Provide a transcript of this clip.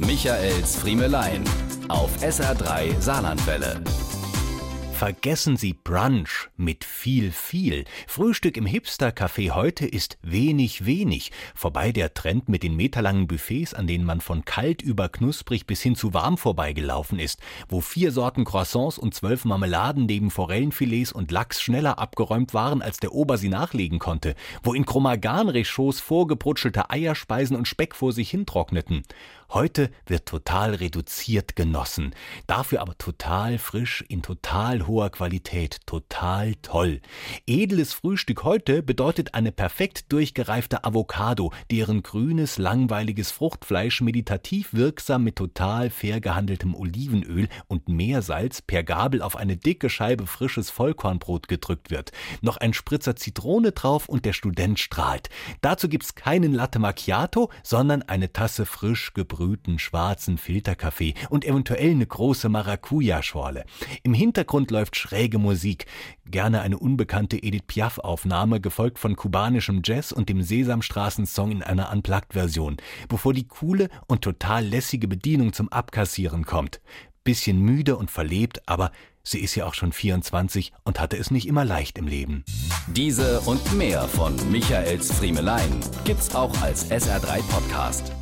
Michaels Friemelein auf SR3 Saarlandwelle. Vergessen Sie Brunch mit viel, viel. Frühstück im Hipster-Café heute ist wenig, wenig. Vorbei der Trend mit den meterlangen Buffets, an denen man von kalt über knusprig bis hin zu warm vorbeigelaufen ist, wo vier Sorten Croissants und zwölf Marmeladen neben Forellenfilets und Lachs schneller abgeräumt waren, als der Ober sie nachlegen konnte, wo in Chromagan-Rechauds vorgebrutschelte Eierspeisen und Speck vor sich hintrockneten. Heute wird total reduziert genossen, dafür aber total frisch in total hoher Qualität, total toll. Edles Frühstück heute bedeutet eine perfekt durchgereifte Avocado, deren grünes, langweiliges Fruchtfleisch meditativ wirksam mit total fair gehandeltem Olivenöl und Meersalz per Gabel auf eine dicke Scheibe frisches Vollkornbrot gedrückt wird. Noch ein Spritzer Zitrone drauf und der Student strahlt. Dazu gibt's keinen Latte Macchiato, sondern eine Tasse frisch gebrühter gebrühten schwarzen Filterkaffee und eventuell eine große Maracuja-Schorle. Im Hintergrund läuft schräge Musik, gerne eine unbekannte Edith Piaf-Aufnahme, gefolgt von kubanischem Jazz und dem Sesamstraßen-Song in einer Unplugged-Version, bevor die coole und total lässige Bedienung zum Abkassieren kommt. Bisschen müde und verlebt, aber sie ist ja auch schon 24 und hatte es nicht immer leicht im Leben. Diese und mehr von Michaels Friemelein gibt's auch als SR3 Podcast.